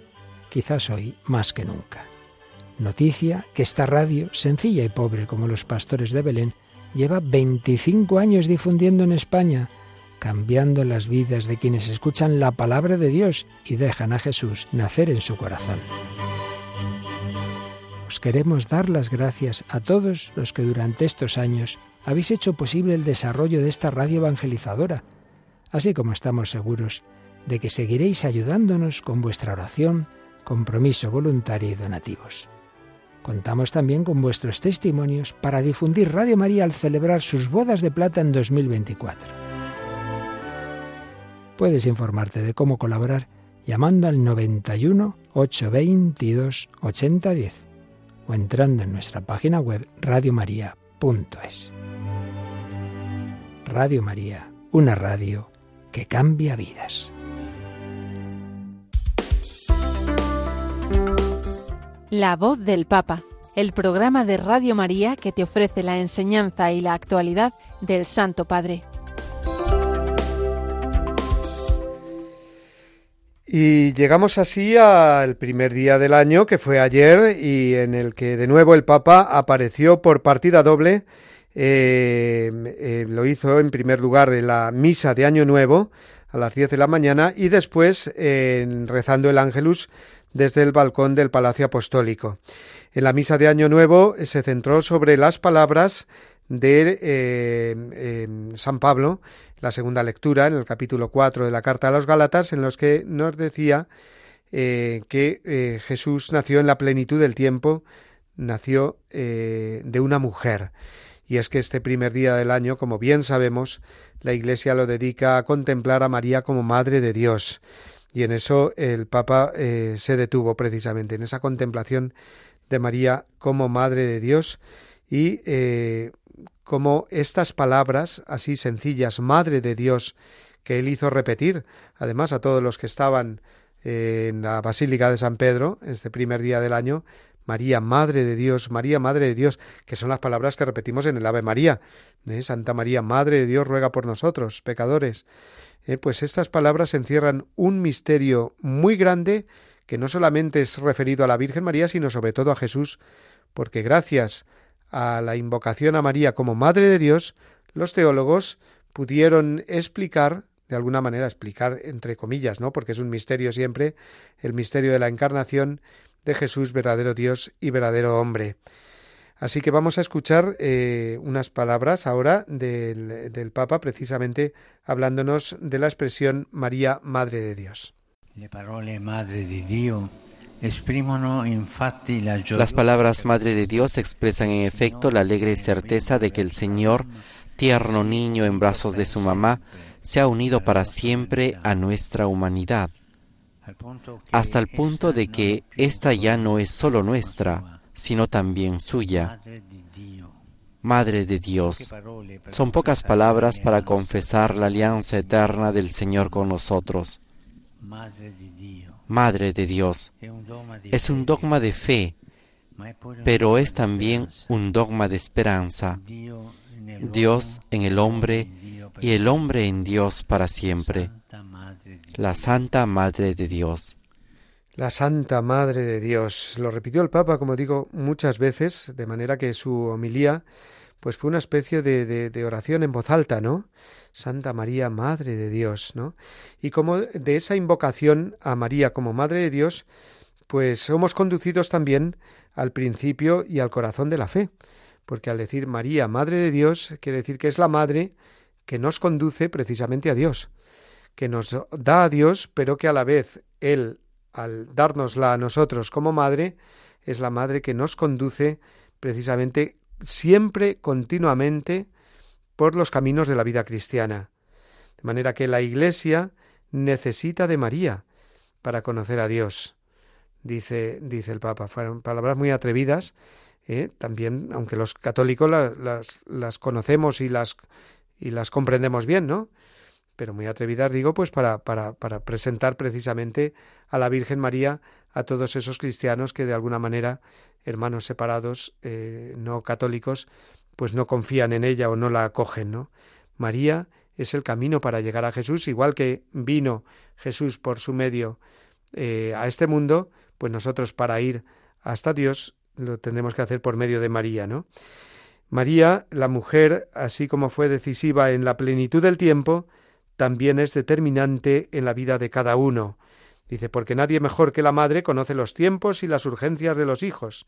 quizás hoy más que nunca. Noticia que esta radio, sencilla y pobre como los pastores de Belén, lleva 25 años difundiendo en España, cambiando las vidas de quienes escuchan la palabra de Dios y dejan a Jesús nacer en su corazón. Os queremos dar las gracias a todos los que durante estos años habéis hecho posible el desarrollo de esta radio evangelizadora, así como estamos seguros de que seguiréis ayudándonos con vuestra oración, compromiso voluntario y donativos. Contamos también con vuestros testimonios para difundir Radio María al celebrar sus bodas de plata en 2024. Puedes informarte de cómo colaborar llamando al 91 822 8010 o entrando en nuestra página web radiomaria.es. Radio María, una radio que cambia vidas. La voz del Papa, el programa de Radio María que te ofrece la enseñanza y la actualidad del Santo Padre. Y llegamos así al primer día del año, que fue ayer, y en el que de nuevo el Papa apareció por partida doble. Eh, eh, lo hizo en primer lugar en la misa de Año Nuevo a las 10 de la mañana y después rezando el Ángelus desde el balcón del Palacio Apostólico. En la misa de Año Nuevo se centró sobre las palabras de eh, San Pablo la segunda lectura, en el capítulo 4 de la Carta a los Gálatas, en los que nos decía eh, que eh, Jesús nació en la plenitud del tiempo, nació eh, de una mujer. Y es que este primer día del año, como bien sabemos, la Iglesia lo dedica a contemplar a María como Madre de Dios. Y en eso el Papa se detuvo precisamente, en esa contemplación de María como Madre de Dios y como estas palabras así sencillas, Madre de Dios, que él hizo repetir, además a todos los que estaban en la Basílica de San Pedro, este primer día del año, María, Madre de Dios, María, Madre de Dios, que son las palabras que repetimos en el Ave María. ¿eh? Santa María, Madre de Dios, ruega por nosotros, pecadores. ¿Eh? pues estas palabras encierran un misterio muy grande que no solamente es referido a la Virgen María, sino sobre todo a Jesús, porque gracias a la invocación a María como Madre de Dios, los teólogos pudieron explicar, de alguna manera explicar entre comillas, ¿no? Porque es un misterio siempre, el misterio de la encarnación de Jesús, verdadero Dios y verdadero hombre. Así que vamos a escuchar eh, unas palabras ahora del, del, Papa, precisamente hablándonos de la expresión María, Madre de Dios. Le parole Madre de Dios las palabras Madre de Dios expresan en efecto la alegre certeza de que el Señor, tierno niño en brazos de su mamá, se ha unido para siempre a nuestra humanidad, hasta el punto de que esta ya no es solo nuestra, sino también suya. Madre de Dios. Son pocas palabras para confesar la alianza eterna del Señor con nosotros. Madre de Dios. Es un dogma de fe, pero es también un dogma de esperanza. Dios en el hombre y el hombre en Dios para siempre. La Santa Madre de Dios. La Santa Madre de Dios. Lo repitió el Papa, como digo, muchas veces, de manera que su homilía pues fue una especie de, de, oración en voz alta, ¿no? Santa María, Madre de Dios, ¿no? Y como de esa invocación a María como Madre de Dios, pues somos conducidos también al principio y al corazón de la fe, porque al decir María, Madre de Dios, quiere decir que es la Madre que nos conduce precisamente a Dios, que nos da a Dios, pero que a la vez Él, al dárnosla a nosotros como Madre, es la Madre que nos conduce precisamente siempre, continuamente, por los caminos de la vida cristiana. De manera que la Iglesia necesita de María para conocer a Dios, dice, dice el Papa. Fueron palabras muy atrevidas, ¿eh? también, aunque los católicos las, las, conocemos y las, y las comprendemos bien, ¿no? Pero muy atrevidas digo, pues para, para, para presentar precisamente a la Virgen María a todos esos cristianos que de alguna manera, hermanos separados, eh, no católicos, pues no confían en ella o no la acogen, ¿no? María es el camino para llegar a Jesús, igual que vino Jesús por su medio eh, a este mundo, pues nosotros para ir hasta Dios lo tendremos que hacer por medio de María, ¿no? María, la mujer, así como fue decisiva en la plenitud del tiempo, también es determinante en la vida de cada uno. Dice, porque nadie mejor que la madre conoce los tiempos y las urgencias de los hijos.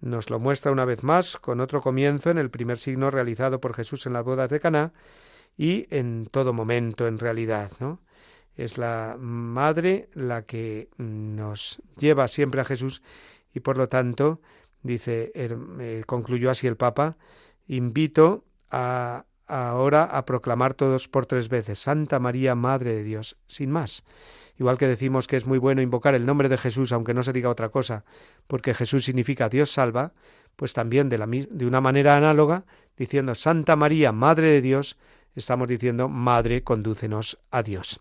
Nos lo muestra una vez más con otro comienzo en el primer signo realizado por Jesús en las bodas de Caná y en todo momento en realidad, ¿no? Es la madre la que nos lleva siempre a Jesús y por lo tanto, dice, eh, concluyó así el Papa, invito a, ahora a proclamar todos por tres veces, Santa María, Madre de Dios, sin más. Igual que decimos que es muy bueno invocar el nombre de Jesús, aunque no se diga otra cosa, porque Jesús significa Dios salva, pues también de, la, de una manera análoga, diciendo Santa María, Madre de Dios, estamos diciendo Madre, condúcenos a Dios.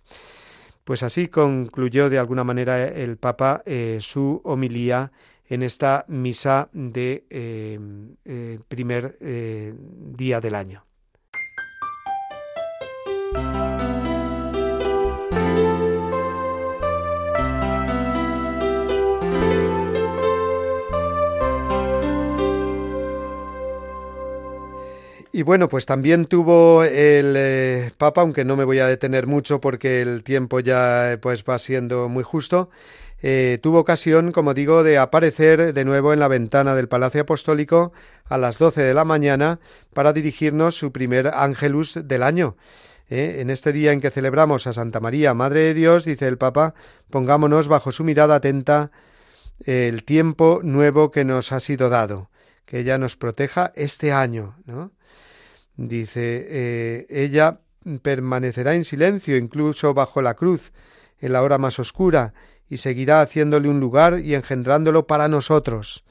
Pues así concluyó de alguna manera el Papa eh, su homilía en esta misa de eh, eh, primer día del año. Y bueno, pues también tuvo el eh, Papa, aunque no me voy a detener mucho porque el tiempo ya pues va siendo muy justo, eh, tuvo ocasión, como digo, de aparecer de nuevo en la ventana del Palacio Apostólico a las doce de la mañana para dirigirnos su primer ángelus del año. Eh, en este día en que celebramos a Santa María, Madre de Dios, dice el Papa, pongámonos bajo su mirada atenta el tiempo nuevo que nos ha sido dado, que ella nos proteja este año, ¿no? Dice, eh, ella permanecerá en silencio incluso bajo la cruz, en la hora más oscura, y seguirá haciéndole un lugar y engendrándolo para nosotros.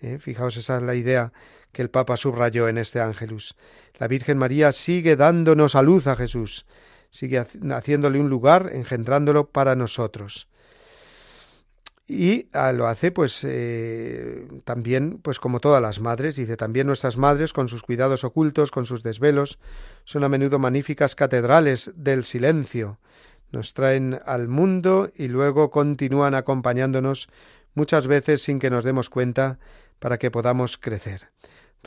Eh, fijaos, esa es la idea que el Papa subrayó en este Ángelus. La Virgen María sigue dándonos a luz a Jesús, sigue haciéndole un lugar, engendrándolo para nosotros. Y ah, lo hace pues eh, también pues como todas las madres dice también nuestras madres con sus cuidados ocultos con sus desvelos son a menudo magníficas catedrales del silencio. Nos traen al mundo y luego continúan acompañándonos muchas veces sin que nos demos cuenta para que podamos crecer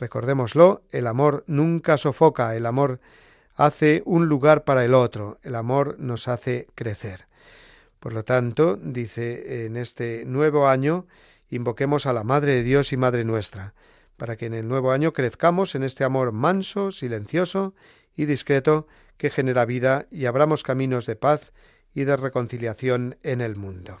recordémoslo el amor nunca sofoca el amor hace un lugar para el otro el amor nos hace crecer por lo tanto, dice, en este nuevo año invoquemos a la Madre de Dios y Madre nuestra, para que en el nuevo año crezcamos en este amor manso, silencioso y discreto que genera vida y abramos caminos de paz y de reconciliación en el mundo.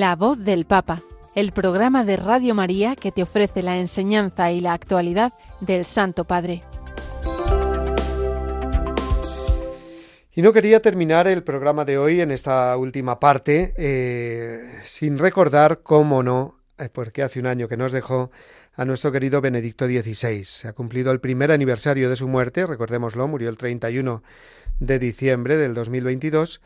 La voz del Papa, el programa de Radio María que te ofrece la enseñanza y la actualidad del Santo Padre. Y no quería terminar el programa de hoy en esta última parte eh, sin recordar, cómo no, eh, porque hace un año que nos dejó a nuestro querido Benedicto XVI. Se ha cumplido el primer aniversario de su muerte, recordémoslo, murió el 31 de diciembre del 2022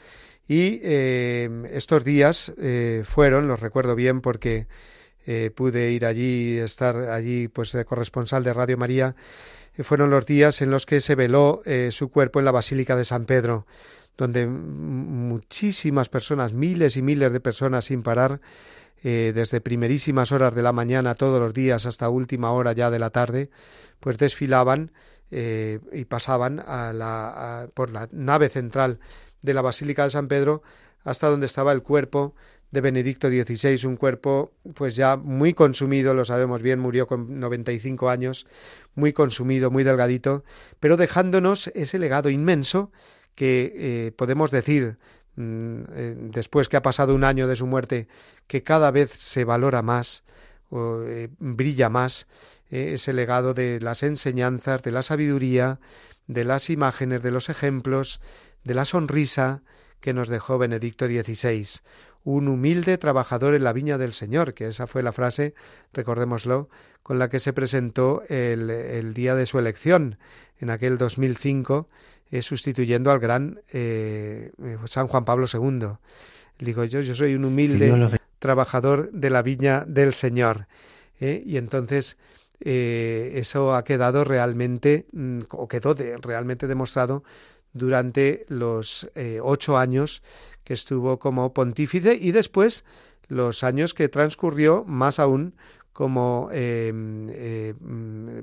y eh, estos días eh, fueron, los recuerdo bien porque eh, pude ir allí, estar allí pues corresponsal de Radio María, fueron los días en los que se veló su cuerpo en la Basílica de San Pedro, donde muchísimas personas, miles y miles de personas sin parar, desde primerísimas horas de la mañana todos los días hasta última hora ya de la tarde, pues desfilaban y pasaban a la, por la nave central de la Basílica de San Pedro hasta donde estaba el cuerpo de Benedicto XVI, un cuerpo pues ya muy consumido, lo sabemos bien, murió con 95 años, muy consumido, muy delgadito, pero dejándonos ese legado inmenso que eh, podemos decir mm, eh, después que ha pasado un año de su muerte que cada vez se valora más, o, eh, brilla más ese legado de las enseñanzas, de la sabiduría, de las imágenes, de los ejemplos, de la sonrisa que nos dejó Benedicto XVI un humilde trabajador en la viña del Señor, que esa fue la frase, recordémoslo, con la que se presentó el, día de su elección, en aquel 2005, eh, sustituyendo al gran eh, San Juan Pablo II. Digo yo, yo soy un humilde trabajador de la viña del Señor. ¿eh? Y entonces eso ha quedado realmente, mm, o quedó realmente demostrado durante los ocho años que estuvo como pontífice y después los años que transcurrió más aún como em, eh,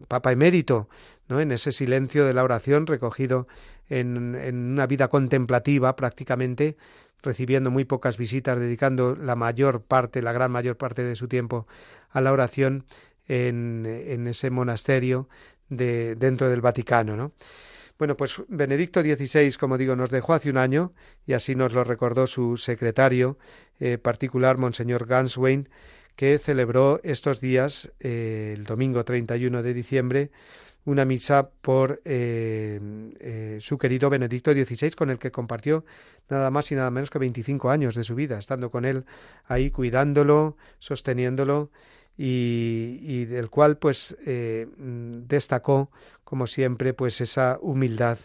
Papa emérito, ¿no? en ese silencio de la oración recogido en, en, una vida contemplativa prácticamente, recibiendo muy pocas visitas, dedicando la mayor parte, la gran mayor parte de su tiempo a la oración en, en ese monasterio de, dentro del Vaticano. ¿no? Bueno, pues Benedicto XVI, como digo, nos dejó hace un año y así nos lo recordó su secretario eh, particular, Monseñor Ganswein, que celebró estos días, eh, el domingo 31 de diciembre, una misa por eh, su querido Benedicto XVI, con el que compartió nada más y nada menos que 25 años de su vida, estando con él ahí cuidándolo, sosteniéndolo y, del cual pues eh, destacó como siempre pues esa humildad,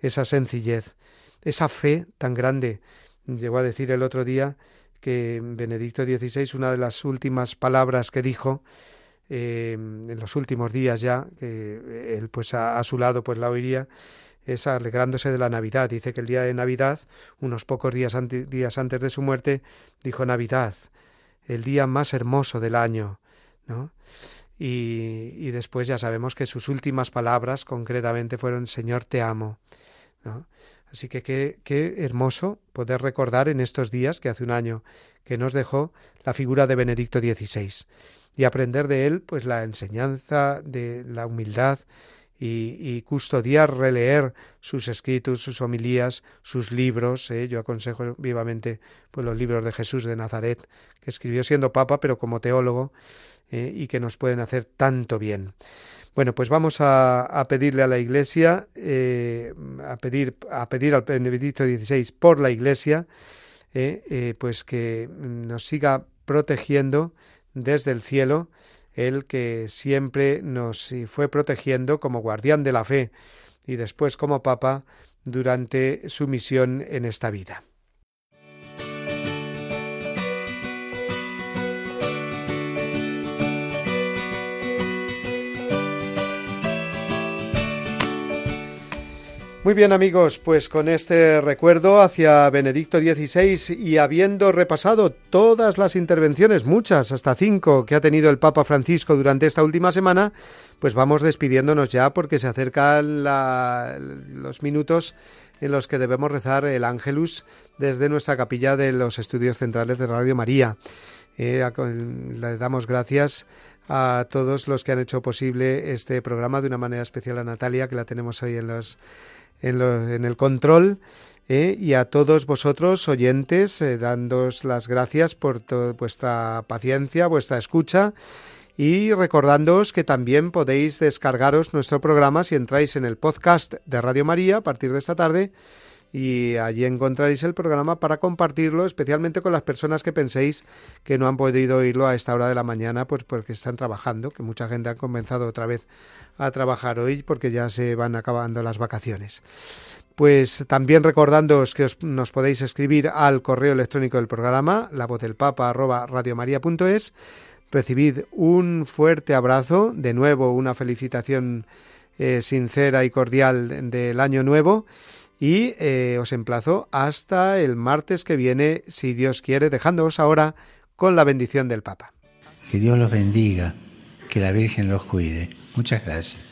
esa sencillez, esa fe tan grande. Llegó a decir el otro día que Benedicto XVI una de las últimas palabras que dijo eh, en los últimos días ya que él pues a, su lado pues la oiría es alegrándose de la Navidad. Dice que el día de Navidad, unos pocos días, días antes de su muerte, dijo Navidad, el día más hermoso del año, ¿no? Y, después ya sabemos que sus últimas palabras concretamente fueron Señor te amo. Así que qué, qué hermoso poder recordar en estos días que hace un año que nos dejó la figura de Benedicto XVI y aprender de él pues la enseñanza de la humildad y, custodiar, releer sus escritos, sus homilías, sus libros. ¿eh? Yo aconsejo vivamente pues, los libros de Jesús de Nazaret, que escribió siendo papa, pero como teólogo, ¿eh? y que nos pueden hacer tanto bien. Bueno, pues vamos a, pedirle a la Iglesia, eh, a, pedir, a pedir al Benedicto XVI por la Iglesia, pues que nos siga protegiendo desde el cielo el que siempre nos fue protegiendo como guardián de la fe y después como papa durante su misión en esta vida. Muy bien amigos, pues con este recuerdo hacia Benedicto XVI y habiendo repasado todas las intervenciones, muchas, hasta cinco, que ha tenido el Papa Francisco durante esta última semana, pues vamos despidiéndonos ya porque se acercan los minutos en los que debemos rezar el Ángelus desde nuestra capilla de los estudios centrales de Radio María. Eh, le damos gracias a todos los que han hecho posible este programa, de una manera especial a Natalia, que la tenemos hoy en los en, el control. ¿eh? y a todos vosotros oyentes, eh, dándos las gracias por vuestra paciencia, vuestra escucha y recordándoos que también podéis descargaros nuestro programa si entráis en el podcast de Radio María a partir de esta tarde y allí encontraréis el programa para compartirlo, especialmente con las personas que penséis que no han podido oírlo a esta hora de la mañana, pues porque están trabajando, que mucha gente ha comenzado otra vez a trabajar hoy porque ya se van acabando las vacaciones. Pues también recordándoos que nos podéis escribir al correo electrónico del programa, la voz del papa arroba radiomaria.es. Recibid un fuerte abrazo, de nuevo una felicitación eh, sincera y cordial del año nuevo y eh, os emplazo hasta el martes que viene, si Dios quiere, dejándoos ahora con la bendición del Papa. Que Dios los bendiga, que la Virgen los cuide. Muchas gracias.